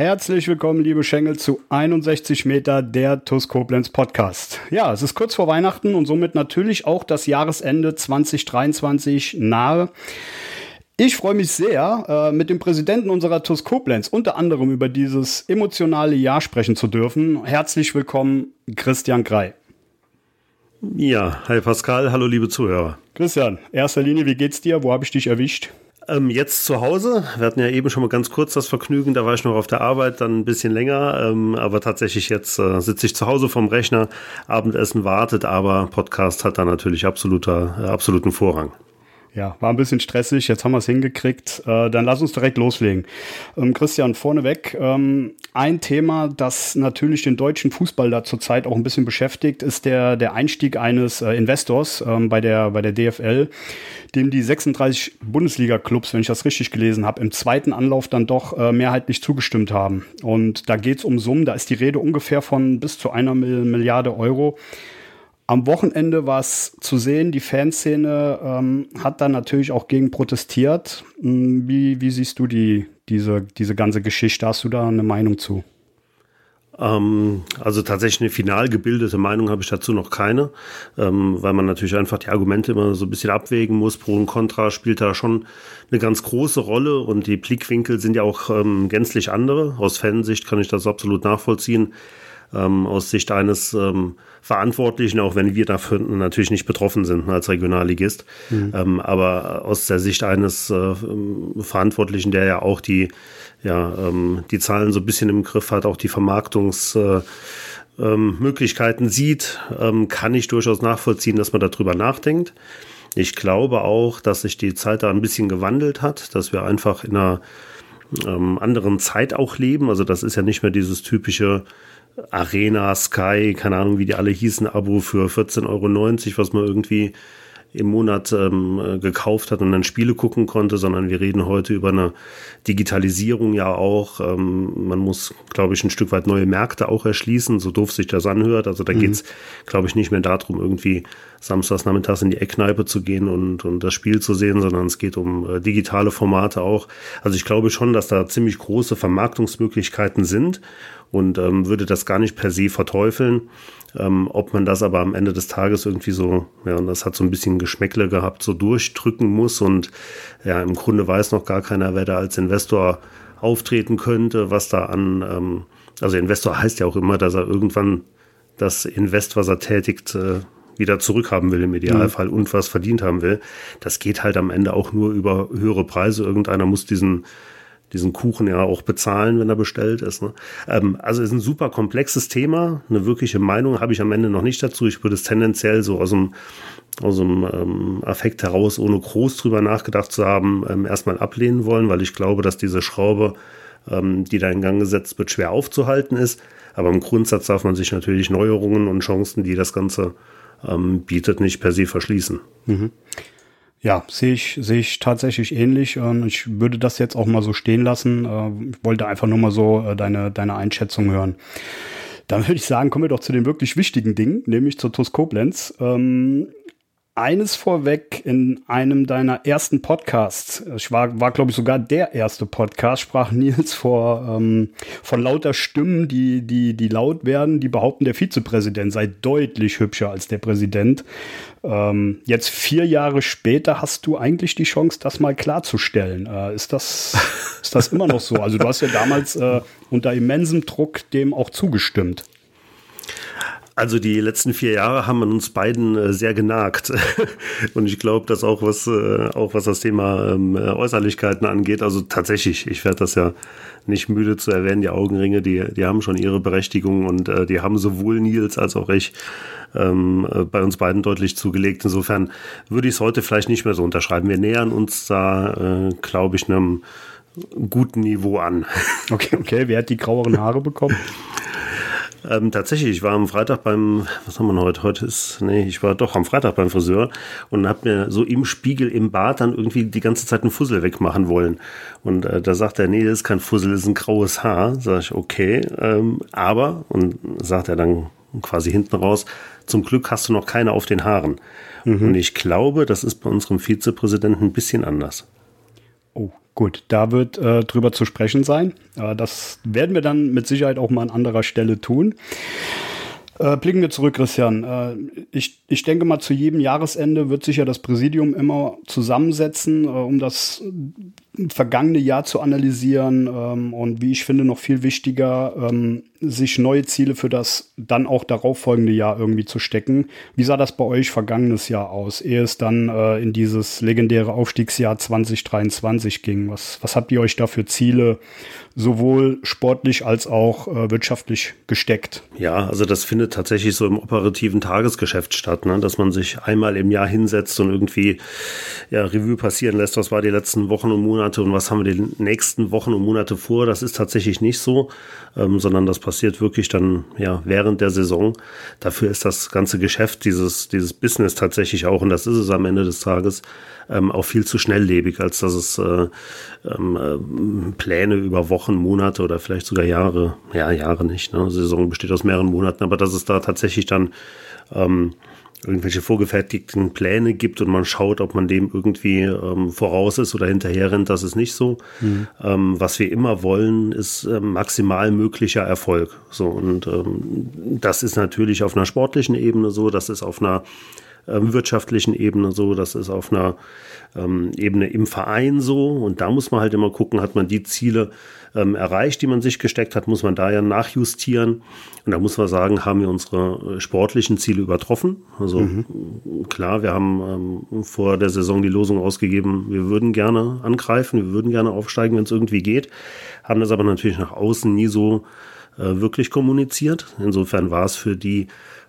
Herzlich willkommen, liebe Schengel, zu 61 Meter der TUS Koblenz Podcast. Ja, es ist kurz vor Weihnachten und somit natürlich auch das Jahresende 2023 nahe. Ich freue mich sehr, äh, mit dem Präsidenten unserer TUS Koblenz unter anderem über dieses emotionale Jahr sprechen zu dürfen. Herzlich willkommen, Christian Grei. Ja, hi Pascal, hallo liebe Zuhörer. Christian, erster Linie, wie geht's dir? Wo habe ich dich erwischt? Ähm, jetzt zu Hause. Wir hatten ja eben schon mal ganz kurz das Vergnügen, da war ich noch auf der Arbeit, dann ein bisschen länger. Ähm, aber tatsächlich jetzt äh, sitze ich zu Hause vom Rechner, Abendessen wartet, aber Podcast hat da natürlich absoluter, äh, absoluten Vorrang. Ja, war ein bisschen stressig, jetzt haben wir es hingekriegt. Äh, dann lass uns direkt loslegen. Ähm, Christian, vorneweg, ähm, ein Thema, das natürlich den deutschen Fußball da zurzeit auch ein bisschen beschäftigt, ist der, der Einstieg eines äh, Investors ähm, bei, der, bei der DFL, dem die 36 Bundesliga-Clubs, wenn ich das richtig gelesen habe, im zweiten Anlauf dann doch äh, mehrheitlich zugestimmt haben. Und da geht es um Summen, da ist die Rede ungefähr von bis zu einer Milliarde Euro. Am Wochenende war es zu sehen, die Fanszene ähm, hat dann natürlich auch gegen protestiert. Hm, wie, wie siehst du die, diese, diese ganze Geschichte? Hast du da eine Meinung zu? Ähm, also tatsächlich eine final gebildete Meinung habe ich dazu noch keine, ähm, weil man natürlich einfach die Argumente immer so ein bisschen abwägen muss. Pro und Contra spielt da schon eine ganz große Rolle und die Blickwinkel sind ja auch ähm, gänzlich andere. Aus Fansicht kann ich das absolut nachvollziehen ähm, aus Sicht eines ähm, Verantwortlichen, auch wenn wir dafür natürlich nicht betroffen sind als Regionalligist. Mhm. Ähm, aber aus der Sicht eines äh, Verantwortlichen, der ja auch die, ja, ähm, die Zahlen so ein bisschen im Griff hat, auch die Vermarktungs- äh, ähm, Möglichkeiten sieht, ähm, kann ich durchaus nachvollziehen, dass man darüber nachdenkt. Ich glaube auch, dass sich die Zeit da ein bisschen gewandelt hat, dass wir einfach in einer ähm, anderen Zeit auch leben. Also das ist ja nicht mehr dieses typische Arena, Sky, keine Ahnung, wie die alle hießen, Abo für 14,90 Euro, was man irgendwie im Monat ähm, gekauft hat und dann Spiele gucken konnte, sondern wir reden heute über eine Digitalisierung ja auch. Ähm, man muss, glaube ich, ein Stück weit neue Märkte auch erschließen, so doof sich das anhört. Also da mhm. geht's, glaube ich, nicht mehr darum, irgendwie samstags nachmittags in die Eckkneipe zu gehen und, und das Spiel zu sehen, sondern es geht um äh, digitale Formate auch. Also ich glaube schon, dass da ziemlich große Vermarktungsmöglichkeiten sind und ähm, würde das gar nicht per se verteufeln. Ähm, ob man das aber am Ende des Tages irgendwie so, ja, und das hat so ein bisschen Geschmäckle gehabt, so durchdrücken muss und ja, im Grunde weiß noch gar keiner, wer da als Investor auftreten könnte, was da an, ähm, also Investor heißt ja auch immer, dass er irgendwann das Invest, was er tätigt, äh, wieder zurückhaben will im Idealfall mhm. und was verdient haben will. Das geht halt am Ende auch nur über höhere Preise. Irgendeiner muss diesen diesen Kuchen ja auch bezahlen, wenn er bestellt ist. Ne? Ähm, also ist ein super komplexes Thema. Eine wirkliche Meinung habe ich am Ende noch nicht dazu. Ich würde es tendenziell so aus dem, aus dem ähm, Affekt heraus, ohne groß drüber nachgedacht zu haben, ähm, erstmal ablehnen wollen, weil ich glaube, dass diese Schraube, ähm, die da in Gang gesetzt wird, schwer aufzuhalten ist. Aber im Grundsatz darf man sich natürlich Neuerungen und Chancen, die das Ganze ähm, bietet, nicht per se verschließen. Mhm. Ja, sehe ich, sehe ich tatsächlich ähnlich. Und ich würde das jetzt auch mal so stehen lassen. Äh, ich wollte einfach nur mal so äh, deine, deine Einschätzung hören. Dann würde ich sagen, kommen wir doch zu den wirklich wichtigen Dingen, nämlich zur TUS Koblenz. Ähm, eines vorweg in einem deiner ersten Podcasts. Ich war, war glaube ich, sogar der erste Podcast, sprach Nils vor, ähm, von lauter Stimmen, die, die, die laut werden, die behaupten, der Vizepräsident sei deutlich hübscher als der Präsident. Ähm, jetzt vier Jahre später hast du eigentlich die Chance, das mal klarzustellen. Äh, ist, das, ist das immer noch so? Also du hast ja damals äh, unter immensem Druck dem auch zugestimmt. Also die letzten vier Jahre haben an uns beiden äh, sehr genagt. Und ich glaube, dass auch was, äh, auch was das Thema ähm, Äußerlichkeiten angeht, also tatsächlich, ich werde das ja nicht müde zu erwähnen, die Augenringe, die, die haben schon ihre Berechtigung und äh, die haben sowohl Nils als auch ich ähm, bei uns beiden deutlich zugelegt. Insofern würde ich es heute vielleicht nicht mehr so unterschreiben. Wir nähern uns da, äh, glaube ich, einem guten Niveau an. Okay, okay. Wer hat die graueren Haare bekommen? Ähm, tatsächlich, ich war am Freitag beim, was haben wir heute? Heute ist, nee, ich war doch am Freitag beim Friseur und habe mir so im Spiegel im Bad dann irgendwie die ganze Zeit einen Fussel wegmachen wollen. Und äh, da sagt er, nee, das ist kein Fussel, das ist ein graues Haar. Sag ich, okay, ähm, aber, und sagt er dann quasi hinten raus, zum Glück hast du noch keine auf den Haaren. Mhm. Und ich glaube, das ist bei unserem Vizepräsidenten ein bisschen anders. Oh, gut, da wird äh, drüber zu sprechen sein. Äh, das werden wir dann mit Sicherheit auch mal an anderer Stelle tun. Äh, blicken wir zurück, Christian. Äh, ich, ich denke mal, zu jedem Jahresende wird sich ja das Präsidium immer zusammensetzen, äh, um das vergangene Jahr zu analysieren ähm, und wie ich finde, noch viel wichtiger, ähm, sich neue Ziele für das dann auch darauffolgende Jahr irgendwie zu stecken. Wie sah das bei euch vergangenes Jahr aus, ehe es dann äh, in dieses legendäre Aufstiegsjahr 2023 ging? Was, was habt ihr euch da für Ziele sowohl sportlich als auch äh, wirtschaftlich gesteckt? Ja, also das findet tatsächlich so im operativen Tagesgeschäft statt, ne? dass man sich einmal im Jahr hinsetzt und irgendwie ja, Revue passieren lässt, was war die letzten Wochen und Monate und was haben wir die nächsten Wochen und Monate vor. Das ist tatsächlich nicht so, ähm, sondern das passiert wirklich dann ja während der Saison. Dafür ist das ganze Geschäft, dieses, dieses Business tatsächlich auch, und das ist es am Ende des Tages, ähm, auch viel zu schnelllebig, als dass es äh, ähm, äh, Pläne über Wochen, Monate oder vielleicht sogar Jahre, ja, Jahre nicht, ne? Saison besteht aus mehreren Monaten, aber dass es da tatsächlich dann ähm, irgendwelche vorgefertigten Pläne gibt und man schaut, ob man dem irgendwie ähm, voraus ist oder hinterher rennt, das ist nicht so. Mhm. Ähm, was wir immer wollen, ist äh, maximal möglicher Erfolg. So und ähm, das ist natürlich auf einer sportlichen Ebene so, das ist auf einer ähm, wirtschaftlichen Ebene so, das ist auf einer ähm, Ebene im Verein so. Und da muss man halt immer gucken, hat man die Ziele ähm, erreicht, die man sich gesteckt hat, muss man da ja nachjustieren. Und da muss man sagen, haben wir unsere äh, sportlichen Ziele übertroffen. Also mhm. klar, wir haben ähm, vor der Saison die Losung ausgegeben, wir würden gerne angreifen, wir würden gerne aufsteigen, wenn es irgendwie geht, haben das aber natürlich nach außen nie so äh, wirklich kommuniziert. Insofern war es für die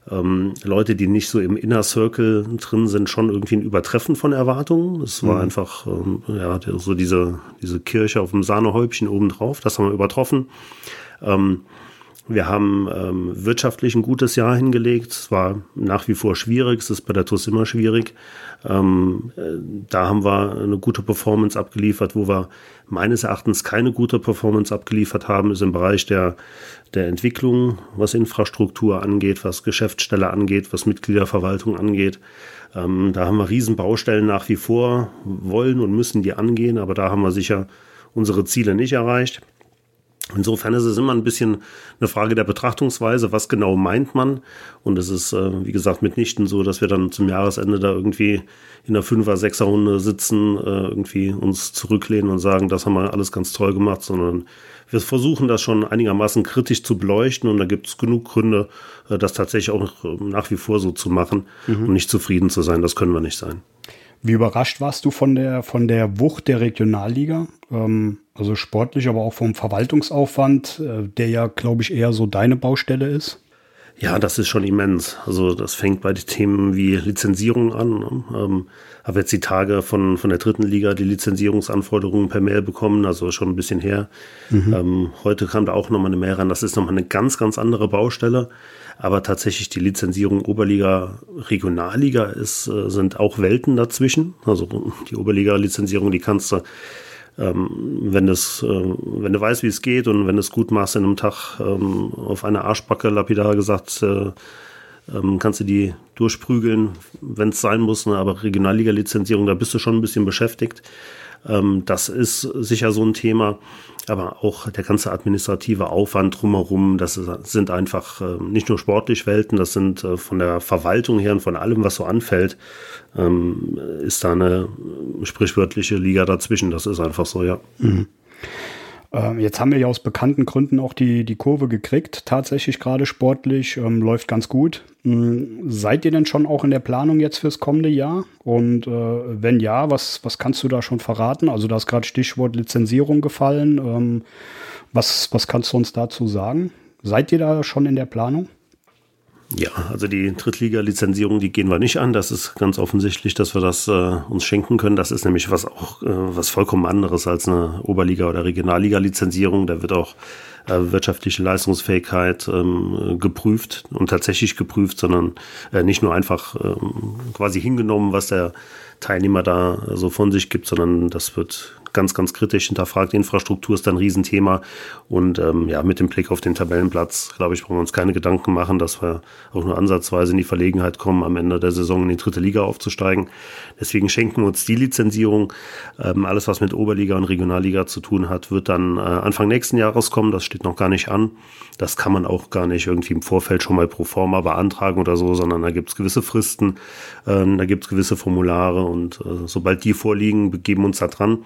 ähm, Leute, die nicht so im Inner Circle drin sind, schon irgendwie ein Übertreffen von Erwartungen. Es war mhm. einfach ähm, ja, so diese, diese Kirche auf dem Sahnehäubchen obendrauf. Das haben wir übertroffen. Ähm, wir haben ähm, wirtschaftlich ein gutes Jahr hingelegt. Es war nach wie vor schwierig. Es ist bei der TUS immer schwierig. Ähm, äh, da haben wir eine gute Performance abgeliefert. Wo wir meines Erachtens keine gute Performance abgeliefert haben, ist im Bereich der, der Entwicklung, was Infrastruktur angeht, was Geschäftsstelle angeht, was Mitgliederverwaltung angeht. Ähm, da haben wir Riesenbaustellen nach wie vor, wollen und müssen die angehen, aber da haben wir sicher unsere Ziele nicht erreicht. Insofern ist es immer ein bisschen eine Frage der Betrachtungsweise, was genau meint man. Und es ist, äh, wie gesagt, mitnichten so, dass wir dann zum Jahresende da irgendwie in der Fünfer-, Sechser-Runde sitzen, äh, irgendwie uns zurücklehnen und sagen, das haben wir alles ganz toll gemacht, sondern wir versuchen das schon einigermaßen kritisch zu beleuchten und da gibt es genug Gründe, äh, das tatsächlich auch nach wie vor so zu machen mhm. und nicht zufrieden zu sein. Das können wir nicht sein. Wie überrascht warst du von der, von der Wucht der Regionalliga? Ähm, also sportlich, aber auch vom Verwaltungsaufwand, äh, der ja, glaube ich, eher so deine Baustelle ist? Ja, das ist schon immens. Also das fängt bei den Themen wie Lizenzierung an. Ne? Ähm, habe jetzt die Tage von, von der dritten Liga die Lizenzierungsanforderungen per Mail bekommen, also schon ein bisschen her. Mhm. Ähm, heute kam da auch nochmal eine Mail ran. Das ist nochmal eine ganz, ganz andere Baustelle. Aber tatsächlich die Lizenzierung Oberliga, Regionalliga ist, äh, sind auch Welten dazwischen. Also die Oberliga-Lizenzierung, die kannst du, wenn, das, äh, wenn du weißt, wie es geht und wenn du es gut machst in einem Tag ähm, auf eine Arschbacke, lapidar gesagt, äh, ähm, kannst du die durchprügeln, wenn es sein muss. Ne? Aber Regionalliga-Lizenzierung, da bist du schon ein bisschen beschäftigt. Ähm, das ist sicher so ein Thema. Aber auch der ganze administrative Aufwand drumherum, das sind einfach äh, nicht nur sportlich Welten, das sind äh, von der Verwaltung her und von allem, was so anfällt, ähm, ist da eine sprichwörtliche Liga dazwischen. Das ist einfach so, ja. Mhm. Ähm, jetzt haben wir ja aus bekannten Gründen auch die, die Kurve gekriegt, tatsächlich gerade sportlich, ähm, läuft ganz gut. Ähm, seid ihr denn schon auch in der Planung jetzt fürs kommende Jahr? Und äh, wenn ja, was, was kannst du da schon verraten? Also da ist gerade Stichwort Lizenzierung gefallen. Ähm, was, was kannst du uns dazu sagen? Seid ihr da schon in der Planung? Ja, also die Drittliga-Lizenzierung, die gehen wir nicht an. Das ist ganz offensichtlich, dass wir das äh, uns schenken können. Das ist nämlich was auch äh, was vollkommen anderes als eine Oberliga- oder Regionalliga-Lizenzierung. Da wird auch äh, wirtschaftliche Leistungsfähigkeit ähm, geprüft und tatsächlich geprüft, sondern äh, nicht nur einfach ähm, quasi hingenommen, was der Teilnehmer da so von sich gibt, sondern das wird ganz, ganz kritisch hinterfragt. Infrastruktur ist ein Riesenthema. Und ähm, ja, mit dem Blick auf den Tabellenplatz, glaube ich, brauchen wir uns keine Gedanken machen, dass wir auch nur ansatzweise in die Verlegenheit kommen, am Ende der Saison in die dritte Liga aufzusteigen. Deswegen schenken wir uns die Lizenzierung. Ähm, alles, was mit Oberliga und Regionalliga zu tun hat, wird dann äh, Anfang nächsten Jahres kommen. Das steht noch gar nicht an. Das kann man auch gar nicht irgendwie im Vorfeld schon mal pro forma beantragen oder so, sondern da gibt es gewisse Fristen, ähm, da gibt es gewisse Formulare und äh, sobald die vorliegen, begeben wir uns da dran.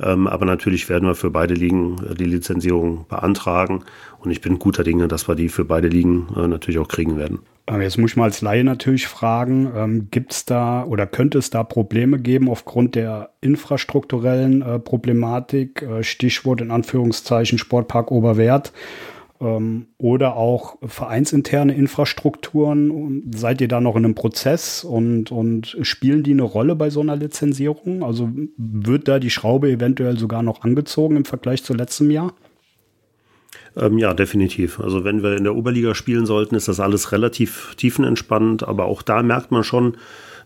Ähm, aber natürlich werden wir für beide Ligen äh, die Lizenzierung beantragen. Und ich bin guter Dinge, dass wir die für beide Ligen äh, natürlich auch kriegen werden. Jetzt muss ich mal als Laie natürlich fragen, ähm, gibt es da oder könnte es da Probleme geben aufgrund der infrastrukturellen äh, Problematik, äh, Stichwort in Anführungszeichen Sportpark Oberwert, oder auch vereinsinterne Infrastrukturen. Seid ihr da noch in einem Prozess und, und spielen die eine Rolle bei so einer Lizenzierung? Also wird da die Schraube eventuell sogar noch angezogen im Vergleich zu letztem Jahr? Ähm, ja, definitiv. Also wenn wir in der Oberliga spielen sollten, ist das alles relativ tiefenentspannt, aber auch da merkt man schon,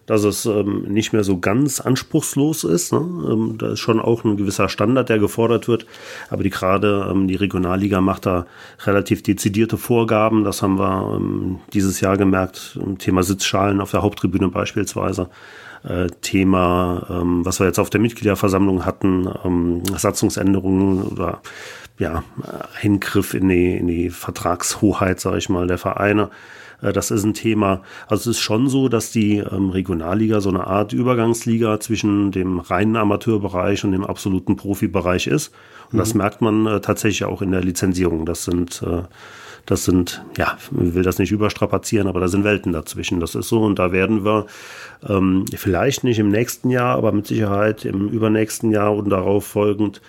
dass es ähm, nicht mehr so ganz anspruchslos ist. Ne? Ähm, da ist schon auch ein gewisser Standard, der gefordert wird. Aber die gerade ähm, die Regionalliga macht da relativ dezidierte Vorgaben. Das haben wir ähm, dieses Jahr gemerkt. Thema Sitzschalen auf der Haupttribüne beispielsweise. Äh, Thema, ähm, was wir jetzt auf der Mitgliederversammlung hatten, ähm, Satzungsänderungen oder ja, Eingriff in die, in die Vertragshoheit, sage ich mal, der Vereine. Äh, das ist ein Thema. Also es ist schon so, dass die ähm, Regionalliga so eine Art Übergangsliga zwischen dem reinen Amateurbereich und dem absoluten Profibereich ist. Und mhm. das merkt man äh, tatsächlich auch in der Lizenzierung. Das sind äh, das sind, ja, ich will das nicht überstrapazieren, aber da sind Welten dazwischen. Das ist so. Und da werden wir ähm, vielleicht nicht im nächsten Jahr, aber mit Sicherheit im übernächsten Jahr und darauf folgend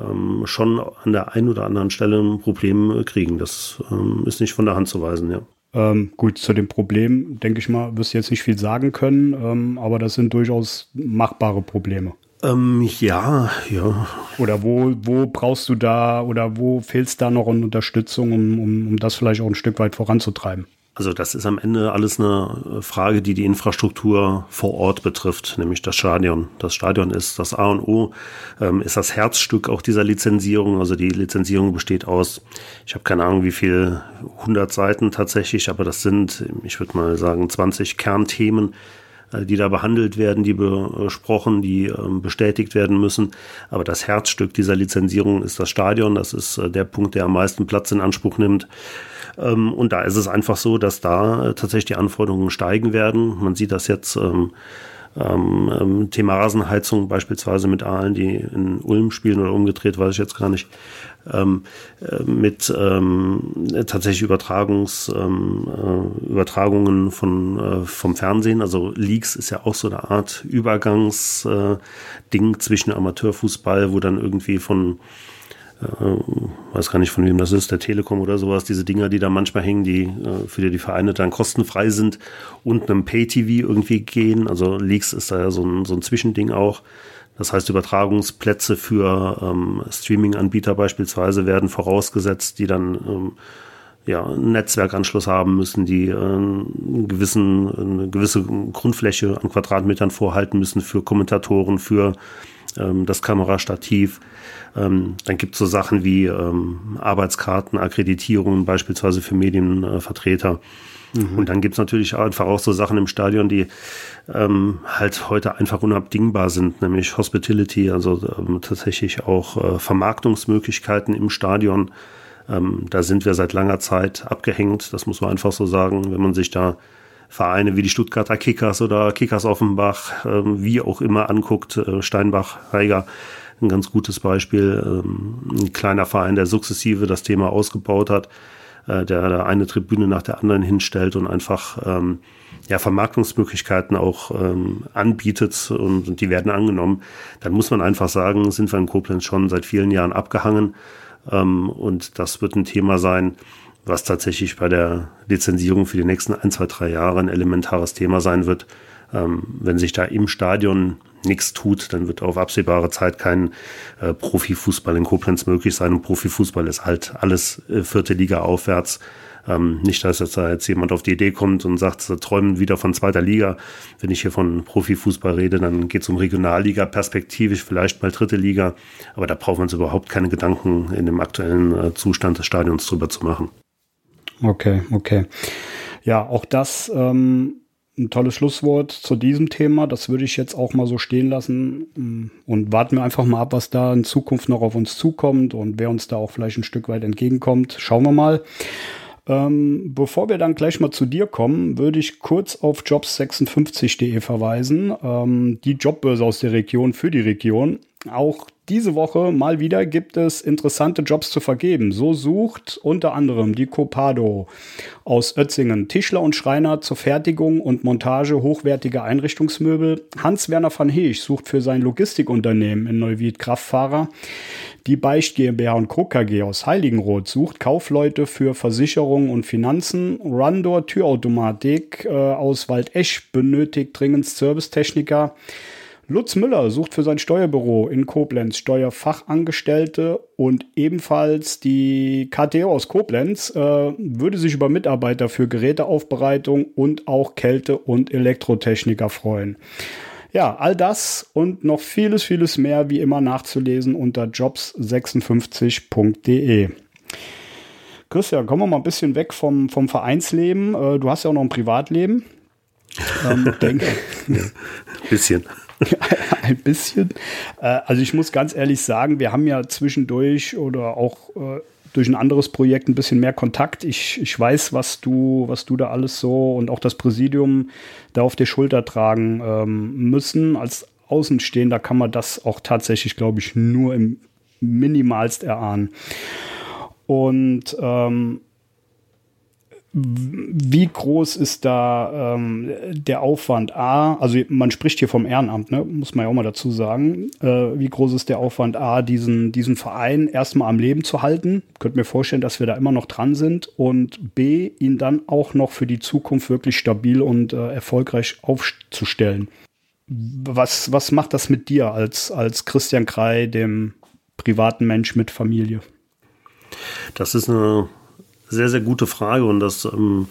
ähm, schon an der einen oder anderen Stelle ein Problem kriegen. Das ähm, ist nicht von der Hand zu weisen, ja. Ähm, gut, zu dem Problem, denke ich mal, wirst du jetzt nicht viel sagen können, ähm, aber das sind durchaus machbare Probleme. Ähm, ja, ja. Oder wo, wo brauchst du da oder wo fehlst da noch an Unterstützung, um, um, um das vielleicht auch ein Stück weit voranzutreiben? Also das ist am Ende alles eine Frage, die die Infrastruktur vor Ort betrifft, nämlich das Stadion. Das Stadion ist das A und O, ähm, ist das Herzstück auch dieser Lizenzierung. Also die Lizenzierung besteht aus, ich habe keine Ahnung, wie viel, 100 Seiten tatsächlich, aber das sind, ich würde mal sagen, 20 Kernthemen, die da behandelt werden, die besprochen, die ähm, bestätigt werden müssen. Aber das Herzstück dieser Lizenzierung ist das Stadion. Das ist äh, der Punkt, der am meisten Platz in Anspruch nimmt. Ähm, und da ist es einfach so, dass da äh, tatsächlich die Anforderungen steigen werden. Man sieht das jetzt ähm, ähm, Thema Rasenheizung beispielsweise mit Aalen, die in Ulm spielen oder umgedreht, weiß ich jetzt gar nicht, ähm, äh, mit ähm, tatsächlich Übertragungs, ähm, äh, Übertragungen von, äh, vom Fernsehen. Also Leaks ist ja auch so eine Art Übergangsding äh, zwischen Amateurfußball, wo dann irgendwie von äh, weiß gar nicht von wem das ist, der Telekom oder sowas, diese Dinger, die da manchmal hängen, die äh, für die, die Vereine dann kostenfrei sind und einem Pay-TV irgendwie gehen. Also Leaks ist da ja so ein, so ein Zwischending auch. Das heißt, Übertragungsplätze für ähm, Streaming-Anbieter beispielsweise werden vorausgesetzt, die dann ähm, ja, einen Netzwerkanschluss haben müssen, die äh, einen gewissen, eine gewisse Grundfläche an Quadratmetern vorhalten müssen für Kommentatoren, für ähm, das Kamerastativ. Ähm, dann gibt es so Sachen wie ähm, Arbeitskarten, Akkreditierungen beispielsweise für Medienvertreter. Mhm. Und dann gibt es natürlich einfach auch so Sachen im Stadion, die ähm, halt heute einfach unabdingbar sind, nämlich Hospitality, also ähm, tatsächlich auch äh, Vermarktungsmöglichkeiten im Stadion. Ähm, da sind wir seit langer Zeit abgehängt, das muss man einfach so sagen, wenn man sich da Vereine wie die Stuttgarter Kickers oder Kickers Offenbach, äh, wie auch immer anguckt, äh, Steinbach, Heiger, ein ganz gutes Beispiel. Ähm, ein kleiner Verein, der sukzessive das Thema ausgebaut hat, äh, der da eine Tribüne nach der anderen hinstellt und einfach ähm, ja, Vermarktungsmöglichkeiten auch ähm, anbietet und, und die werden angenommen, dann muss man einfach sagen, sind wir in Koblenz schon seit vielen Jahren abgehangen. Und das wird ein Thema sein, was tatsächlich bei der Lizenzierung für die nächsten ein, zwei, drei Jahre ein elementares Thema sein wird. Wenn sich da im Stadion nichts tut, dann wird auf absehbare Zeit kein äh, Profifußball in Koblenz möglich sein. Und Profifußball ist halt alles äh, vierte Liga aufwärts. Ähm, nicht, dass jetzt, da jetzt jemand auf die Idee kommt und sagt, sie träumen wieder von zweiter Liga. Wenn ich hier von Profifußball rede, dann geht es um Regionalliga, perspektivisch vielleicht mal dritte Liga. Aber da braucht man uns überhaupt keine Gedanken in dem aktuellen äh, Zustand des Stadions drüber zu machen. Okay, okay. Ja, auch das ähm, ein tolles Schlusswort zu diesem Thema. Das würde ich jetzt auch mal so stehen lassen und warten wir einfach mal ab, was da in Zukunft noch auf uns zukommt und wer uns da auch vielleicht ein Stück weit entgegenkommt. Schauen wir mal. Ähm, bevor wir dann gleich mal zu dir kommen, würde ich kurz auf jobs56.de verweisen. Ähm, die Jobbörse aus der Region für die Region. Auch diese Woche mal wieder gibt es interessante Jobs zu vergeben. So sucht unter anderem die Copado aus Ötzingen Tischler und Schreiner zur Fertigung und Montage hochwertiger Einrichtungsmöbel. Hans-Werner van Heech sucht für sein Logistikunternehmen in Neuwied Kraftfahrer. Die Beicht GmbH und Co. KG aus Heiligenroth sucht Kaufleute für Versicherungen und Finanzen. Rundor Türautomatik äh, aus Waldesch benötigt dringend Servicetechniker. Lutz Müller sucht für sein Steuerbüro in Koblenz Steuerfachangestellte und ebenfalls die KTO aus Koblenz äh, würde sich über Mitarbeiter für Geräteaufbereitung und auch Kälte- und Elektrotechniker freuen. Ja, all das und noch vieles, vieles mehr wie immer nachzulesen unter jobs56.de. Christian, kommen wir mal ein bisschen weg vom, vom Vereinsleben. Äh, du hast ja auch noch ein Privatleben. Ähm, denke. Bisschen. ein bisschen. Äh, also ich muss ganz ehrlich sagen, wir haben ja zwischendurch oder auch äh, durch ein anderes Projekt ein bisschen mehr Kontakt. Ich, ich weiß, was du, was du da alles so und auch das Präsidium da auf der Schulter tragen ähm, müssen. Als Außenstehender kann man das auch tatsächlich, glaube ich, nur im minimalst erahnen. Und ähm, wie groß ist da ähm, der Aufwand A? Also man spricht hier vom Ehrenamt, ne? muss man ja auch mal dazu sagen. Äh, wie groß ist der Aufwand A, diesen, diesen Verein erstmal am Leben zu halten? Könnt mir vorstellen, dass wir da immer noch dran sind. Und B, ihn dann auch noch für die Zukunft wirklich stabil und äh, erfolgreich aufzustellen. Was, was macht das mit dir als, als Christian Krei, dem privaten Mensch mit Familie? Das ist eine sehr, sehr gute Frage und das ähm,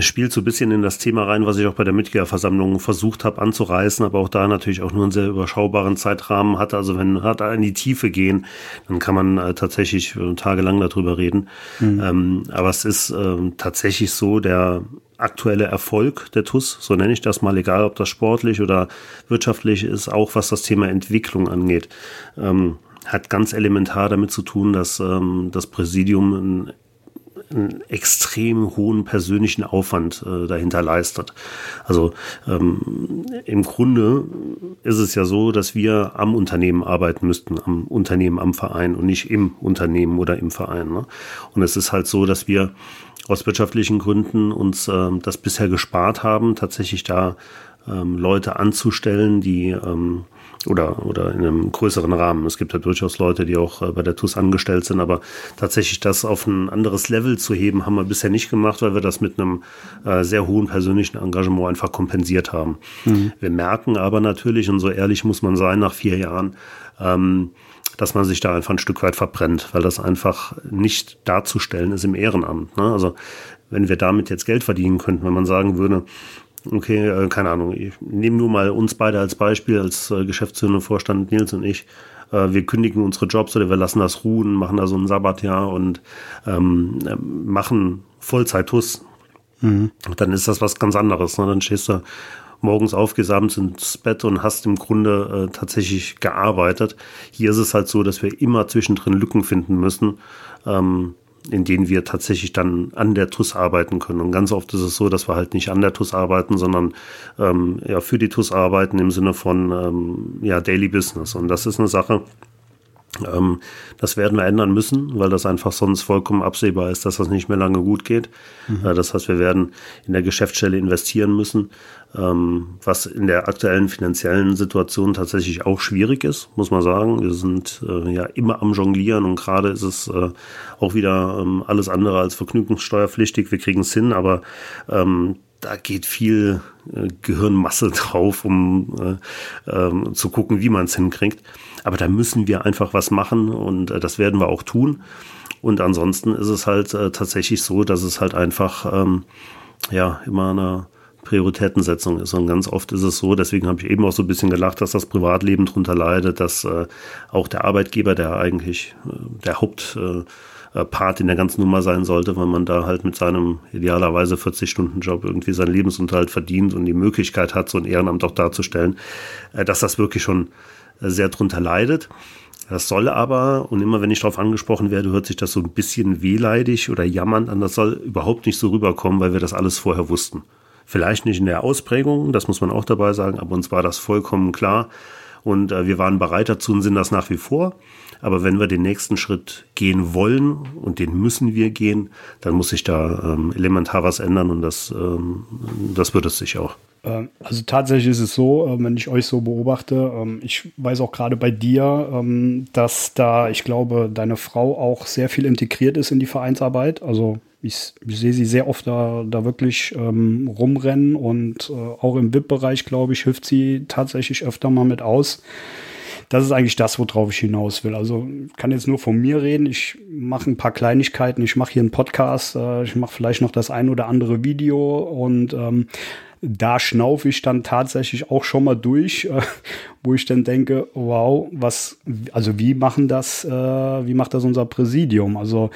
spielt so ein bisschen in das Thema rein, was ich auch bei der Mitgliederversammlung versucht habe anzureißen, aber auch da natürlich auch nur einen sehr überschaubaren Zeitrahmen hatte. Also wenn hat in die Tiefe gehen, dann kann man äh, tatsächlich äh, tagelang darüber reden. Mhm. Ähm, aber es ist äh, tatsächlich so, der aktuelle Erfolg der TUS, so nenne ich das mal, egal ob das sportlich oder wirtschaftlich ist, auch was das Thema Entwicklung angeht. Ähm, hat ganz elementar damit zu tun, dass ähm, das Präsidium einen, einen extrem hohen persönlichen Aufwand äh, dahinter leistet. Also ähm, im Grunde ist es ja so, dass wir am Unternehmen arbeiten müssten, am Unternehmen, am Verein und nicht im Unternehmen oder im Verein. Ne? Und es ist halt so, dass wir aus wirtschaftlichen Gründen uns äh, das bisher gespart haben, tatsächlich da ähm, Leute anzustellen, die ähm, oder, oder in einem größeren Rahmen. Es gibt ja durchaus Leute, die auch äh, bei der TUS angestellt sind, aber tatsächlich das auf ein anderes Level zu heben, haben wir bisher nicht gemacht, weil wir das mit einem äh, sehr hohen persönlichen Engagement einfach kompensiert haben. Mhm. Wir merken aber natürlich, und so ehrlich muss man sein, nach vier Jahren, ähm, dass man sich da einfach ein Stück weit verbrennt, weil das einfach nicht darzustellen ist im Ehrenamt. Ne? Also wenn wir damit jetzt Geld verdienen könnten, wenn man sagen würde, Okay, äh, keine Ahnung. Ich nehme nur mal uns beide als Beispiel, als äh, Geschäftsführender Vorstand Nils und ich. Äh, wir kündigen unsere Jobs oder wir lassen das ruhen, machen da so ein Sabbatjahr und ähm, äh, machen Vollzeit-TUS. Mhm. Dann ist das was ganz anderes. Ne? Dann stehst du morgens auf, gehst abends ins Bett und hast im Grunde äh, tatsächlich gearbeitet. Hier ist es halt so, dass wir immer zwischendrin Lücken finden müssen. Ähm, in denen wir tatsächlich dann an der TUS arbeiten können. Und ganz oft ist es so, dass wir halt nicht an der TUS arbeiten, sondern ähm, ja für die TUS arbeiten im Sinne von ähm, ja Daily Business. Und das ist eine Sache, ähm, das werden wir ändern müssen, weil das einfach sonst vollkommen absehbar ist, dass das nicht mehr lange gut geht. Mhm. Äh, das heißt, wir werden in der Geschäftsstelle investieren müssen. Ähm, was in der aktuellen finanziellen Situation tatsächlich auch schwierig ist, muss man sagen. Wir sind äh, ja immer am Jonglieren und gerade ist es äh, auch wieder ähm, alles andere als vergnügungssteuerpflichtig. Wir kriegen es hin, aber ähm, da geht viel äh, Gehirnmasse drauf, um äh, äh, zu gucken, wie man es hinkriegt. Aber da müssen wir einfach was machen und äh, das werden wir auch tun. Und ansonsten ist es halt äh, tatsächlich so, dass es halt einfach ähm, ja immer eine Prioritätensetzung ist. Und ganz oft ist es so, deswegen habe ich eben auch so ein bisschen gelacht, dass das Privatleben drunter leidet, dass äh, auch der Arbeitgeber, der eigentlich äh, der Hauptpart äh, in der ganzen Nummer sein sollte, weil man da halt mit seinem idealerweise 40-Stunden-Job irgendwie seinen Lebensunterhalt verdient und die Möglichkeit hat, so ein Ehrenamt auch darzustellen, äh, dass das wirklich schon äh, sehr drunter leidet. Das soll aber, und immer wenn ich darauf angesprochen werde, hört sich das so ein bisschen wehleidig oder jammernd an, das soll überhaupt nicht so rüberkommen, weil wir das alles vorher wussten. Vielleicht nicht in der Ausprägung, das muss man auch dabei sagen, aber uns war das vollkommen klar. Und äh, wir waren bereit dazu und sind das nach wie vor. Aber wenn wir den nächsten Schritt gehen wollen und den müssen wir gehen, dann muss sich da ähm, elementar was ändern und das, ähm, das wird es sich auch. Ähm, also tatsächlich ist es so, äh, wenn ich euch so beobachte, ähm, ich weiß auch gerade bei dir, ähm, dass da, ich glaube, deine Frau auch sehr viel integriert ist in die Vereinsarbeit. Also ich, ich sehe sie sehr oft da, da wirklich ähm, rumrennen und äh, auch im VIP-Bereich, glaube ich, hilft sie tatsächlich öfter mal mit aus. Das ist eigentlich das, worauf ich hinaus will. Also kann jetzt nur von mir reden. Ich mache ein paar Kleinigkeiten. Ich mache hier einen Podcast. Äh, ich mache vielleicht noch das ein oder andere Video und ähm, da schnaufe ich dann tatsächlich auch schon mal durch, äh, wo ich dann denke, wow, was, also wie machen das, äh, wie macht das unser Präsidium? Also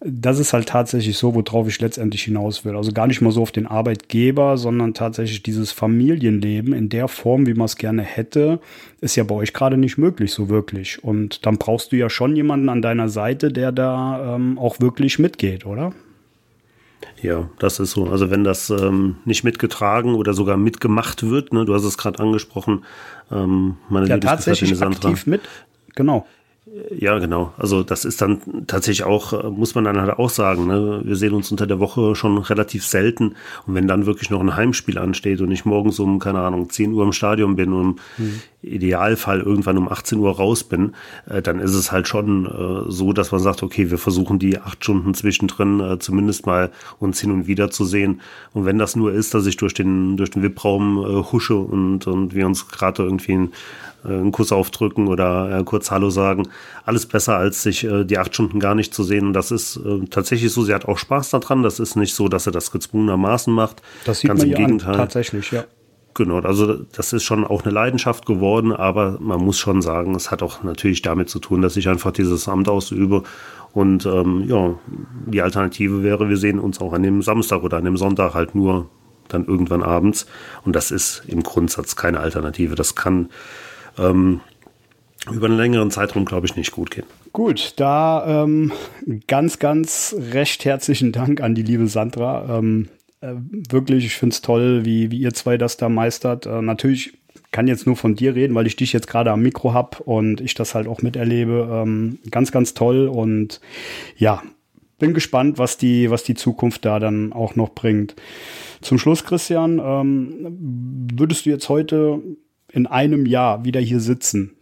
das ist halt tatsächlich so, worauf ich letztendlich hinaus will. Also gar nicht mal so auf den Arbeitgeber, sondern tatsächlich dieses Familienleben in der Form, wie man es gerne hätte, ist ja bei euch gerade nicht möglich, so wirklich. Und dann brauchst du ja schon jemanden an deiner Seite, der da ähm, auch wirklich mitgeht, oder? Ja, das ist so. Also wenn das ähm, nicht mitgetragen oder sogar mitgemacht wird, ne, du hast es gerade angesprochen, ähm, meine ja, tatsächlich aktiv mit, genau. Ja, genau. Also das ist dann tatsächlich auch, äh, muss man dann halt auch sagen, ne? wir sehen uns unter der Woche schon relativ selten. Und wenn dann wirklich noch ein Heimspiel ansteht und ich morgens um, keine Ahnung, 10 Uhr im Stadion bin und im mhm. Idealfall irgendwann um 18 Uhr raus bin, äh, dann ist es halt schon äh, so, dass man sagt, okay, wir versuchen die acht Stunden zwischendrin äh, zumindest mal uns hin und wieder zu sehen. Und wenn das nur ist, dass ich durch den, durch den VIP-Raum äh, husche und, und wir uns gerade irgendwie ein einen Kuss aufdrücken oder äh, kurz Hallo sagen. Alles besser, als sich äh, die acht Stunden gar nicht zu sehen. Und das ist äh, tatsächlich so. Sie hat auch Spaß daran. Das ist nicht so, dass sie das gezwungenermaßen macht. Das sieht Ganz man im Gegenteil. An, tatsächlich, ja. Genau, also das ist schon auch eine Leidenschaft geworden, aber man muss schon sagen, es hat auch natürlich damit zu tun, dass ich einfach dieses Amt ausübe. Und ähm, ja, die Alternative wäre, wir sehen uns auch an dem Samstag oder an dem Sonntag halt nur dann irgendwann abends. Und das ist im Grundsatz keine Alternative. Das kann ähm, über einen längeren Zeitraum, glaube ich, nicht gut gehen. Gut, da ähm, ganz, ganz recht herzlichen Dank an die liebe Sandra. Ähm, äh, wirklich, ich finde es toll, wie, wie ihr zwei das da meistert. Äh, natürlich kann jetzt nur von dir reden, weil ich dich jetzt gerade am Mikro habe und ich das halt auch miterlebe. Ähm, ganz, ganz toll und ja, bin gespannt, was die, was die Zukunft da dann auch noch bringt. Zum Schluss, Christian, ähm, würdest du jetzt heute in einem Jahr wieder hier sitzen,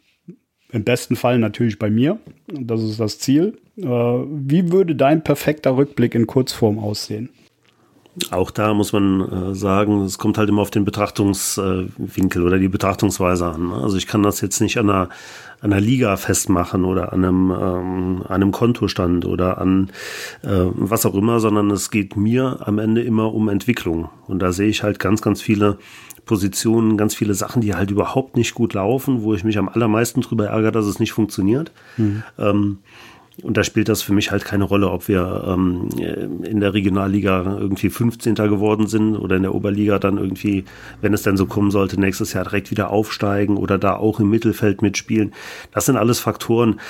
im besten Fall natürlich bei mir, das ist das Ziel, äh, wie würde dein perfekter Rückblick in Kurzform aussehen? Auch da muss man äh, sagen, es kommt halt immer auf den Betrachtungswinkel äh, oder die Betrachtungsweise an. Ne? Also ich kann das jetzt nicht an einer, an einer Liga festmachen oder an einem, ähm, einem Kontostand oder an äh, was auch immer, sondern es geht mir am Ende immer um Entwicklung. Und da sehe ich halt ganz, ganz viele Positionen, ganz viele Sachen, die halt überhaupt nicht gut laufen, wo ich mich am allermeisten drüber ärgere, dass es nicht funktioniert. Mhm. Ähm, und da spielt das für mich halt keine Rolle, ob wir ähm, in der Regionalliga irgendwie 15. geworden sind oder in der Oberliga dann irgendwie, wenn es denn so kommen sollte, nächstes Jahr direkt wieder aufsteigen oder da auch im Mittelfeld mitspielen. Das sind alles Faktoren,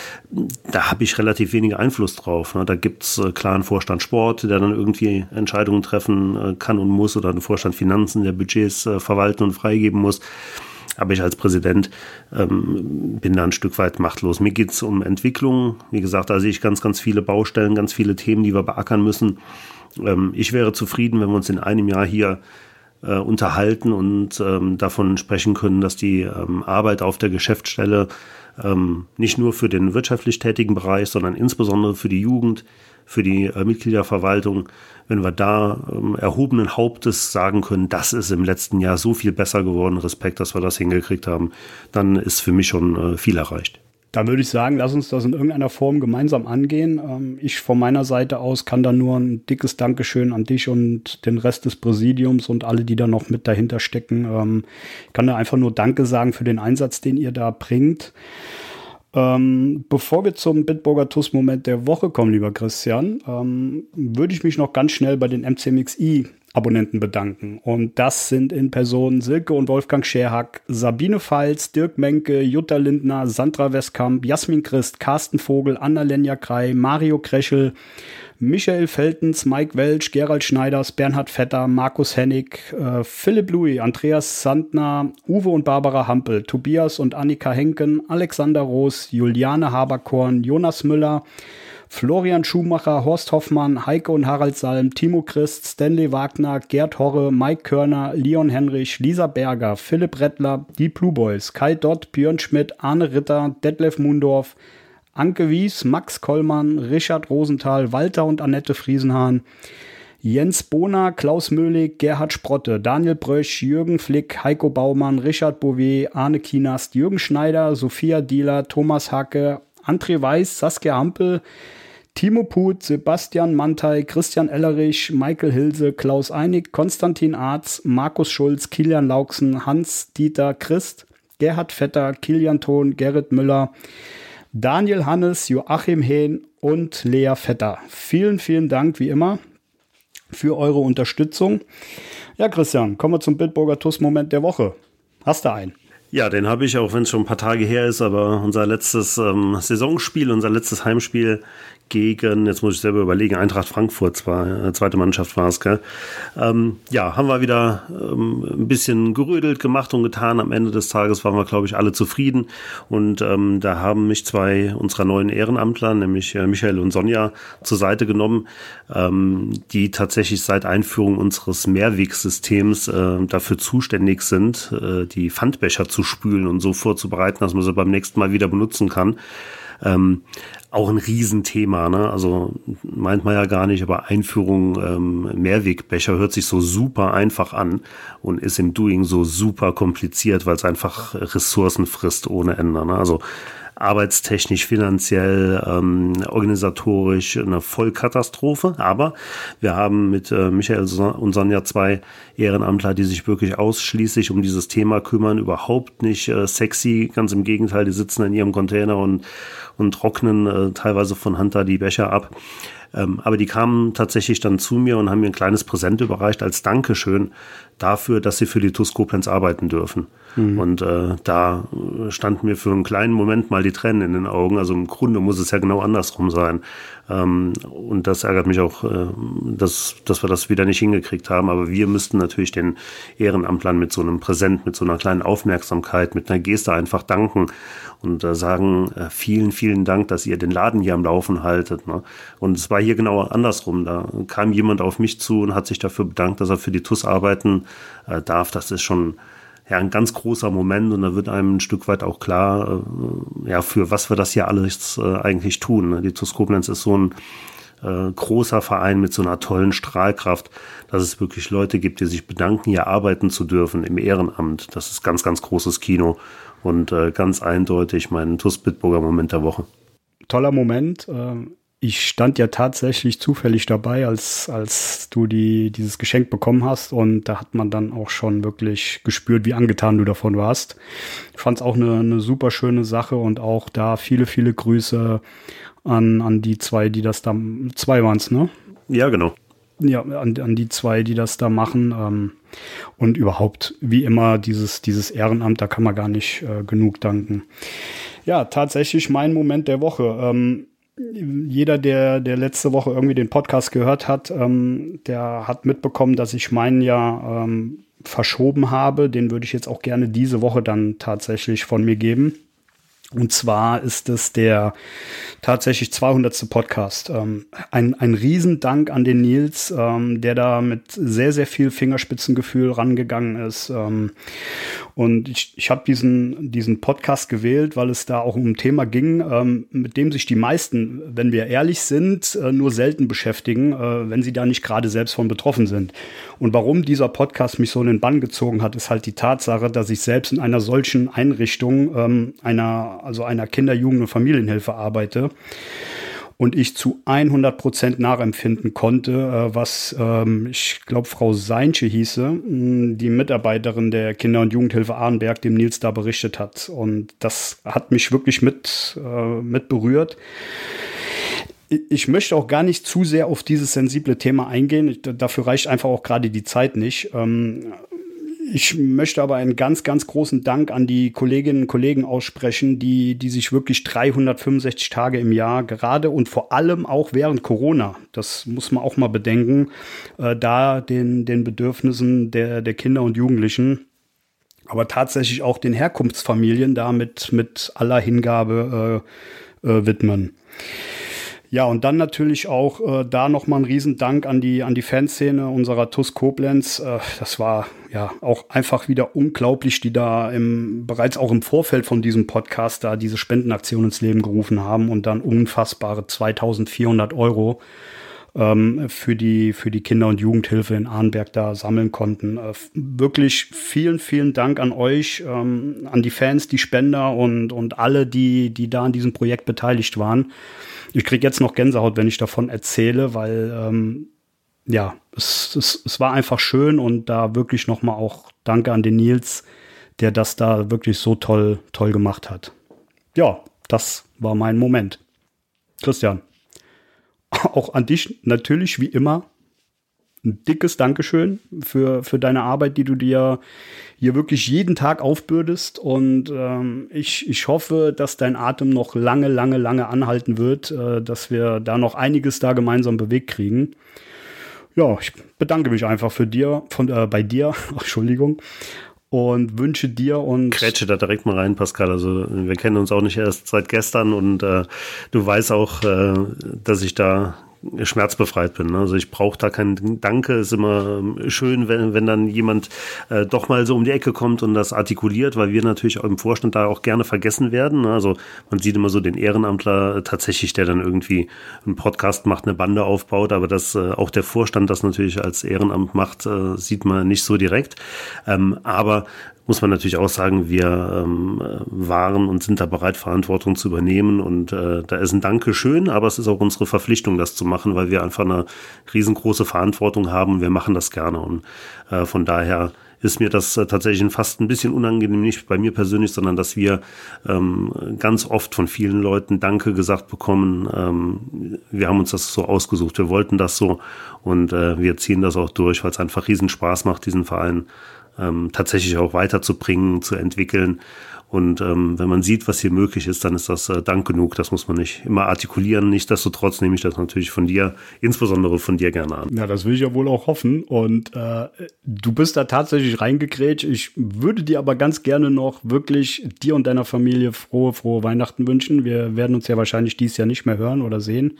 da habe ich relativ wenig Einfluss drauf. Ne? Da gibt's äh, einen Vorstand Sport, der dann irgendwie Entscheidungen treffen äh, kann und muss oder einen Vorstand Finanzen, der Budgets äh, verwalten und freigeben muss. Aber ich als Präsident ähm, bin da ein Stück weit machtlos. Mir geht es um Entwicklung. Wie gesagt, da sehe ich ganz, ganz viele Baustellen, ganz viele Themen, die wir beackern müssen. Ähm, ich wäre zufrieden, wenn wir uns in einem Jahr hier äh, unterhalten und ähm, davon sprechen können, dass die ähm, Arbeit auf der Geschäftsstelle ähm, nicht nur für den wirtschaftlich tätigen Bereich, sondern insbesondere für die Jugend, für die äh, Mitgliederverwaltung, wenn wir da ähm, erhobenen Hauptes sagen können, das ist im letzten Jahr so viel besser geworden, Respekt, dass wir das hingekriegt haben, dann ist für mich schon äh, viel erreicht. Da würde ich sagen, lass uns das in irgendeiner Form gemeinsam angehen. Ähm, ich von meiner Seite aus kann da nur ein dickes Dankeschön an dich und den Rest des Präsidiums und alle, die da noch mit dahinter stecken. Ähm, ich kann da einfach nur Danke sagen für den Einsatz, den ihr da bringt. Ähm, bevor wir zum Bitburger TUS-Moment der Woche kommen, lieber Christian, ähm, würde ich mich noch ganz schnell bei den MCMXI Abonnenten bedanken. Und das sind in Person Silke und Wolfgang Scherhack, Sabine Pfalz, Dirk Menke, Jutta Lindner, Sandra Westkamp, Jasmin Christ, Carsten Vogel, Anna-Lenja Krei, Mario Kreschel, Michael Feltens, Mike Welch, Gerald Schneiders, Bernhard Vetter, Markus Hennig, äh, Philipp Louis, Andreas Sandner, Uwe und Barbara Hampel, Tobias und Annika Henken, Alexander Roos, Juliane Haberkorn, Jonas Müller, Florian Schumacher, Horst Hoffmann, Heike und Harald Salm, Timo Christ, Stanley Wagner, Gerd Horre, Mike Körner, Leon Henrich, Lisa Berger, Philipp Rettler, die Blue Boys, Kai Dott, Björn Schmidt, Arne Ritter, Detlef Mundorf, Anke Wies, Max Kollmann, Richard Rosenthal, Walter und Annette Friesenhahn, Jens Bohner, Klaus Möhlig, Gerhard Sprotte, Daniel Brösch, Jürgen Flick, Heiko Baumann, Richard Bouvet, Arne Kienast, Jürgen Schneider, Sophia Dieler, Thomas Hacke, André Weiß, Saskia Hampel, Timo Put, Sebastian Mantei, Christian Ellerich, Michael Hilse, Klaus Einig, Konstantin Arz, Markus Schulz, Kilian Lauksen, Hans-Dieter Christ, Gerhard Vetter, Kilian Thon, Gerrit Müller, Daniel Hannes, Joachim Hehn und Lea Vetter. Vielen, vielen Dank wie immer für eure Unterstützung. Ja, Christian, kommen wir zum Bitburger TUS-Moment der Woche. Hast du einen? Ja, den habe ich, auch wenn es schon ein paar Tage her ist, aber unser letztes ähm, Saisonspiel, unser letztes Heimspiel gegen, jetzt muss ich selber überlegen, Eintracht Frankfurt, zwar zweite Mannschaft war es, gell? Ähm, ja, haben wir wieder ähm, ein bisschen gerödelt gemacht und getan. Am Ende des Tages waren wir, glaube ich, alle zufrieden. Und ähm, da haben mich zwei unserer neuen Ehrenamtler, nämlich äh, Michael und Sonja, zur Seite genommen, ähm, die tatsächlich seit Einführung unseres Mehrwegsystems äh, dafür zuständig sind, äh, die Pfandbecher zu spülen und so vorzubereiten, dass man sie beim nächsten Mal wieder benutzen kann. Ähm, auch ein Riesenthema, ne? Also meint man ja gar nicht, aber Einführung ähm, Mehrwegbecher hört sich so super einfach an und ist im Doing so super kompliziert, weil es einfach Ressourcen frisst ohne Ende. Ne? Also arbeitstechnisch, finanziell, ähm, organisatorisch eine Vollkatastrophe. Aber wir haben mit äh, Michael und Sonja zwei Ehrenamtler, die sich wirklich ausschließlich um dieses Thema kümmern, überhaupt nicht äh, sexy, ganz im Gegenteil, die sitzen in ihrem Container und, und trocknen äh, teilweise von Hand da die Becher ab. Ähm, aber die kamen tatsächlich dann zu mir und haben mir ein kleines Präsent überreicht als Dankeschön dafür, dass sie für die TUS Koblenz arbeiten dürfen. Mhm. Und äh, da standen mir für einen kleinen Moment mal die Tränen in den Augen. Also im Grunde muss es ja genau andersrum sein. Ähm, und das ärgert mich auch, äh, dass, dass wir das wieder nicht hingekriegt haben. Aber wir müssten natürlich den Ehrenamtlern mit so einem Präsent, mit so einer kleinen Aufmerksamkeit, mit einer Geste einfach danken und äh, sagen, äh, vielen, vielen Dank, dass ihr den Laden hier am Laufen haltet. Ne? Und es war hier genau andersrum. Da kam jemand auf mich zu und hat sich dafür bedankt, dass er für die TUS arbeiten äh, darf. Das ist schon ja, ein ganz großer Moment und da wird einem ein Stück weit auch klar, äh, ja, für was wir das hier alles äh, eigentlich tun. Ne? Die TUS Koblenz ist so ein äh, großer Verein mit so einer tollen Strahlkraft, dass es wirklich Leute gibt, die sich bedanken, hier arbeiten zu dürfen im Ehrenamt. Das ist ganz, ganz großes Kino und äh, ganz eindeutig mein TUS Bitburger Moment der Woche. Toller Moment. Ähm, ich stand ja tatsächlich zufällig dabei, als, als du die, dieses Geschenk bekommen hast. Und da hat man dann auch schon wirklich gespürt, wie angetan du davon warst. Ich fand es auch eine, eine super schöne Sache und auch da viele, viele Grüße an, an die zwei, die das da, zwei waren es, ne? Ja, genau. Ja, an, an die zwei, die das da machen. Ähm, und überhaupt, wie immer, dieses, dieses Ehrenamt, da kann man gar nicht äh, genug danken. Ja, tatsächlich mein Moment der Woche. Ähm, jeder, der, der letzte Woche irgendwie den Podcast gehört hat, ähm, der hat mitbekommen, dass ich meinen ja ähm, verschoben habe. Den würde ich jetzt auch gerne diese Woche dann tatsächlich von mir geben. Und zwar ist es der tatsächlich 200. Podcast. Ähm, ein, ein Riesendank an den Nils, ähm, der da mit sehr, sehr viel Fingerspitzengefühl rangegangen ist. Ähm, und ich, ich habe diesen, diesen Podcast gewählt, weil es da auch um ein Thema ging, ähm, mit dem sich die meisten, wenn wir ehrlich sind, äh, nur selten beschäftigen, äh, wenn sie da nicht gerade selbst von betroffen sind. Und warum dieser Podcast mich so in den Bann gezogen hat, ist halt die Tatsache, dass ich selbst in einer solchen Einrichtung, ähm, einer also einer Kinder-, Jugend- und Familienhilfe arbeite und ich zu 100 Prozent nachempfinden konnte, äh, was ähm, ich glaube Frau Seinche hieße, die Mitarbeiterin der Kinder- und Jugendhilfe Arnberg, dem Nils da berichtet hat. Und das hat mich wirklich mit, äh, mit berührt. Ich möchte auch gar nicht zu sehr auf dieses sensible Thema eingehen. Dafür reicht einfach auch gerade die Zeit nicht. Ich möchte aber einen ganz, ganz großen Dank an die Kolleginnen und Kollegen aussprechen, die, die sich wirklich 365 Tage im Jahr gerade und vor allem auch während Corona, das muss man auch mal bedenken, äh, da den, den Bedürfnissen der, der Kinder und Jugendlichen, aber tatsächlich auch den Herkunftsfamilien da mit, mit aller Hingabe äh, äh, widmen. Ja, und dann natürlich auch äh, da nochmal ein Riesendank an die, an die Fanszene unserer TUS Koblenz. Äh, das war ja auch einfach wieder unglaublich, die da im, bereits auch im Vorfeld von diesem Podcast da diese Spendenaktion ins Leben gerufen haben und dann unfassbare 2400 Euro ähm, für die, für die Kinder- und Jugendhilfe in Arnberg da sammeln konnten. Äh, wirklich vielen, vielen Dank an euch, ähm, an die Fans, die Spender und, und alle, die, die da an diesem Projekt beteiligt waren ich kriege jetzt noch Gänsehaut, wenn ich davon erzähle, weil ähm, ja, es, es, es war einfach schön und da wirklich noch mal auch Danke an den Nils, der das da wirklich so toll, toll gemacht hat. Ja, das war mein Moment. Christian, auch an dich natürlich wie immer ein dickes Dankeschön für, für deine Arbeit, die du dir hier wirklich jeden Tag aufbürdest. Und ähm, ich, ich hoffe, dass dein Atem noch lange, lange, lange anhalten wird, äh, dass wir da noch einiges da gemeinsam bewegt kriegen. Ja, ich bedanke mich einfach für dir, von, äh, bei dir, Entschuldigung, und wünsche dir und. Kretsche da direkt mal rein, Pascal. Also wir kennen uns auch nicht erst seit gestern und äh, du weißt auch, äh, dass ich da schmerzbefreit bin. Also ich brauche da keinen Danke. Ist immer ähm, schön, wenn, wenn dann jemand äh, doch mal so um die Ecke kommt und das artikuliert, weil wir natürlich im Vorstand da auch gerne vergessen werden. Also man sieht immer so den Ehrenamtler tatsächlich, der dann irgendwie einen Podcast macht, eine Bande aufbaut, aber dass äh, auch der Vorstand das natürlich als Ehrenamt macht, äh, sieht man nicht so direkt. Ähm, aber muss man natürlich auch sagen, wir ähm, waren und sind da bereit, Verantwortung zu übernehmen. Und äh, da ist ein Dankeschön, aber es ist auch unsere Verpflichtung, das zu machen, weil wir einfach eine riesengroße Verantwortung haben. Wir machen das gerne. Und äh, von daher ist mir das äh, tatsächlich fast ein bisschen unangenehm, nicht bei mir persönlich, sondern dass wir ähm, ganz oft von vielen Leuten Danke gesagt bekommen. Ähm, wir haben uns das so ausgesucht, wir wollten das so und äh, wir ziehen das auch durch, weil es einfach riesen Spaß macht, diesen Verein ähm, tatsächlich auch weiterzubringen, zu entwickeln. Und ähm, wenn man sieht, was hier möglich ist, dann ist das äh, Dank genug. Das muss man nicht immer artikulieren. Nichtsdestotrotz nehme ich das natürlich von dir, insbesondere von dir gerne an. Ja, das will ich ja wohl auch hoffen. Und äh, du bist da tatsächlich reingekrätscht. Ich würde dir aber ganz gerne noch wirklich dir und deiner Familie frohe, frohe Weihnachten wünschen. Wir werden uns ja wahrscheinlich dieses Jahr nicht mehr hören oder sehen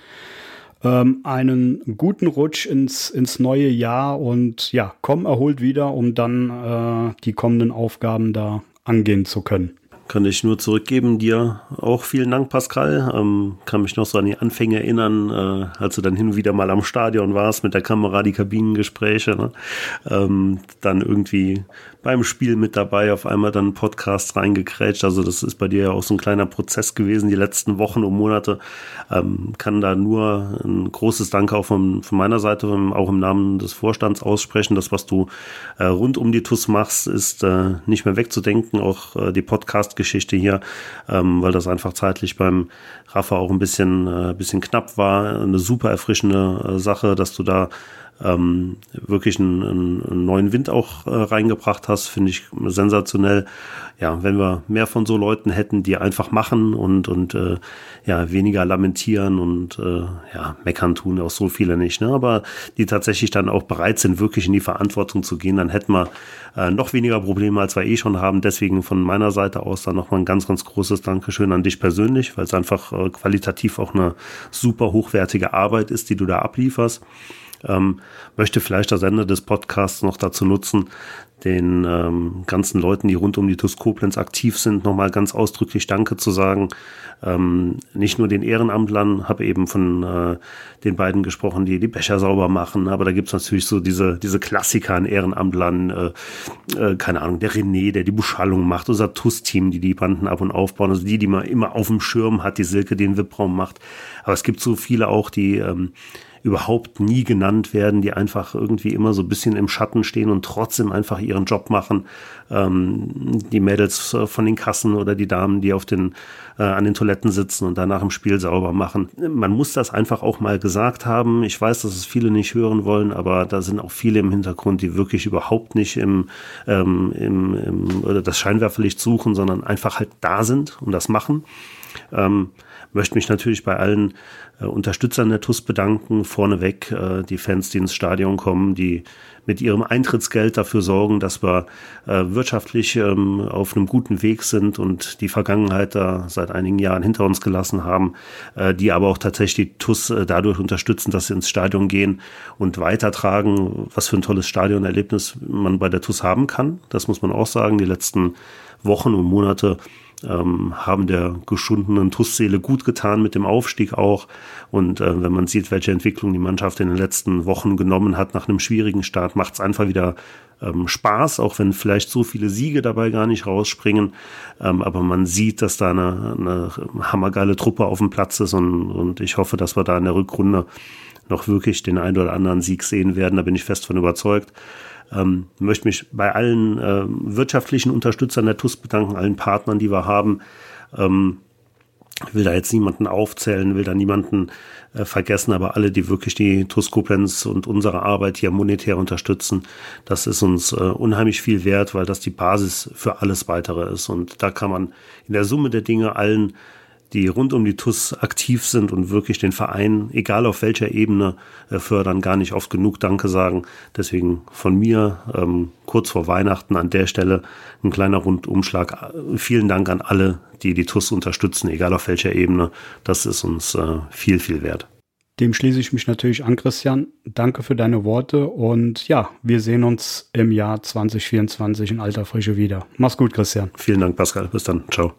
ähm, einen guten Rutsch ins, ins neue Jahr und ja, komm erholt wieder, um dann äh, die kommenden Aufgaben da angehen zu können. Kann ich nur zurückgeben. Dir auch vielen Dank, Pascal. Ähm, kann mich noch so an die Anfänge erinnern, äh, als du dann hin und wieder mal am Stadion warst mit der Kamera, die Kabinengespräche. Ne? Ähm, dann irgendwie beim Spiel mit dabei, auf einmal dann Podcast reingekrätscht. Also das ist bei dir ja auch so ein kleiner Prozess gewesen, die letzten Wochen und Monate. Ähm, kann da nur ein großes Danke auch von, von meiner Seite, auch im Namen des Vorstands aussprechen. Das, was du äh, rund um die TUS machst, ist äh, nicht mehr wegzudenken. Auch äh, die Podcast-Geschichte hier, ähm, weil das einfach zeitlich beim Rafa auch ein bisschen, äh, bisschen knapp war. Eine super erfrischende äh, Sache, dass du da ähm, wirklich einen, einen, neuen Wind auch äh, reingebracht hast, finde ich sensationell. Ja, wenn wir mehr von so Leuten hätten, die einfach machen und, und äh, ja, weniger lamentieren und äh, ja, meckern tun auch so viele nicht, ne? aber die tatsächlich dann auch bereit sind, wirklich in die Verantwortung zu gehen, dann hätten wir äh, noch weniger Probleme, als wir eh schon haben. Deswegen von meiner Seite aus dann nochmal ein ganz, ganz großes Dankeschön an dich persönlich, weil es einfach äh, qualitativ auch eine super hochwertige Arbeit ist, die du da ablieferst. Ähm, möchte vielleicht das Ende des Podcasts noch dazu nutzen, den ähm, ganzen Leuten, die rund um die TUS Koblenz aktiv sind, nochmal ganz ausdrücklich Danke zu sagen. Ähm, nicht nur den Ehrenamtlern, habe eben von äh, den beiden gesprochen, die die Becher sauber machen, aber da gibt's natürlich so diese, diese Klassiker an Ehrenamtlern, äh, äh, keine Ahnung, der René, der die Beschallung macht, unser TUS-Team, die die Banden ab und aufbauen, also die, die man immer auf dem Schirm hat, die Silke, den Wippraum macht. Aber es gibt so viele auch, die ähm, überhaupt nie genannt werden, die einfach irgendwie immer so ein bisschen im Schatten stehen und trotzdem einfach ihren Job machen. Ähm, die Mädels äh, von den Kassen oder die Damen, die auf den, äh, an den Toiletten sitzen und danach im Spiel sauber machen. Man muss das einfach auch mal gesagt haben. Ich weiß, dass es viele nicht hören wollen, aber da sind auch viele im Hintergrund, die wirklich überhaupt nicht im, ähm, im, im oder das Scheinwerferlicht suchen, sondern einfach halt da sind und das machen. Ähm, möchte mich natürlich bei allen äh, Unterstützern der TUS bedanken. Vorneweg äh, die Fans, die ins Stadion kommen, die mit ihrem Eintrittsgeld dafür sorgen, dass wir äh, wirtschaftlich ähm, auf einem guten Weg sind und die Vergangenheit da seit einigen Jahren hinter uns gelassen haben, äh, die aber auch tatsächlich die TUS äh, dadurch unterstützen, dass sie ins Stadion gehen und weitertragen, was für ein tolles Stadionerlebnis man bei der TUS haben kann. Das muss man auch sagen. Die letzten Wochen und Monate ähm, haben der geschundenen TUS-Seele gut getan mit dem Aufstieg auch. Und äh, wenn man sieht, welche Entwicklung die Mannschaft in den letzten Wochen genommen hat nach einem schwierigen Start, macht es einfach wieder ähm, Spaß, auch wenn vielleicht so viele Siege dabei gar nicht rausspringen. Ähm, aber man sieht, dass da eine, eine hammergeile Truppe auf dem Platz ist und, und ich hoffe, dass wir da in der Rückrunde noch wirklich den einen oder anderen Sieg sehen werden. Da bin ich fest von überzeugt. Ähm, möchte mich bei allen äh, wirtschaftlichen Unterstützern der TUS bedanken, allen Partnern, die wir haben. Ähm, will da jetzt niemanden aufzählen, will da niemanden äh, vergessen, aber alle, die wirklich die TUS und unsere Arbeit hier monetär unterstützen, das ist uns äh, unheimlich viel wert, weil das die Basis für alles weitere ist. Und da kann man in der Summe der Dinge allen die rund um die TUS aktiv sind und wirklich den Verein, egal auf welcher Ebene, äh, fördern, gar nicht oft genug Danke sagen. Deswegen von mir ähm, kurz vor Weihnachten an der Stelle ein kleiner Rundumschlag. Vielen Dank an alle, die die TUS unterstützen, egal auf welcher Ebene. Das ist uns äh, viel, viel wert. Dem schließe ich mich natürlich an, Christian. Danke für deine Worte und ja, wir sehen uns im Jahr 2024 in alter Frische wieder. Mach's gut, Christian. Vielen Dank, Pascal. Bis dann. Ciao.